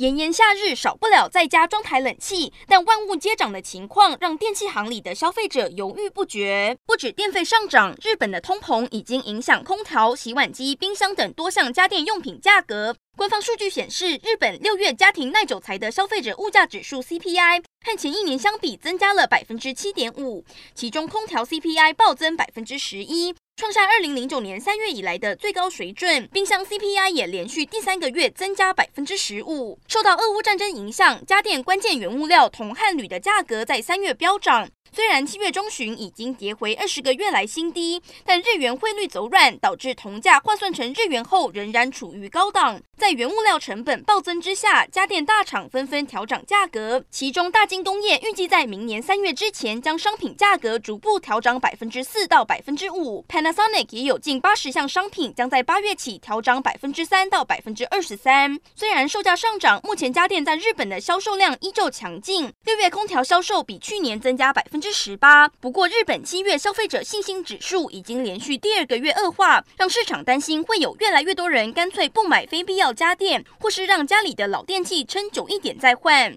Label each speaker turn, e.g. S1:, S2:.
S1: 炎炎夏日少不了在家装台冷气，但万物皆涨的情况让电器行里的消费者犹豫不决。不止电费上涨，日本的通膨已经影响空调、洗碗机、冰箱等多项家电用品价格。官方数据显示，日本六月家庭耐久材的消费者物价指数 CPI 和前一年相比增加了百分之七点五，其中空调 CPI 暴增百分之十一。创下二零零九年三月以来的最高水准，冰箱 CPI 也连续第三个月增加百分之十五。受到俄乌战争影响，家电关键原物料铜和铝的价格在三月飙涨。虽然七月中旬已经跌回二十个月来新低，但日元汇率走软，导致铜价换算成日元后仍然处于高档。在原物料成本暴增之下，家电大厂纷纷调涨价格。其中，大金工业预计在明年三月之前将商品价格逐步调涨百分之四到百分之五。Panasonic 也有近八十项商品将在八月起调涨百分之三到百分之二十三。虽然售价上涨，目前家电在日本的销售量依旧强劲。六月空调销售比去年增加百分之十八，不过日本七月消费者信心指数已经连续第二个月恶化，让市场担心会有越来越多人干脆不买非必要家电，或是让家里的老电器撑久一点再换。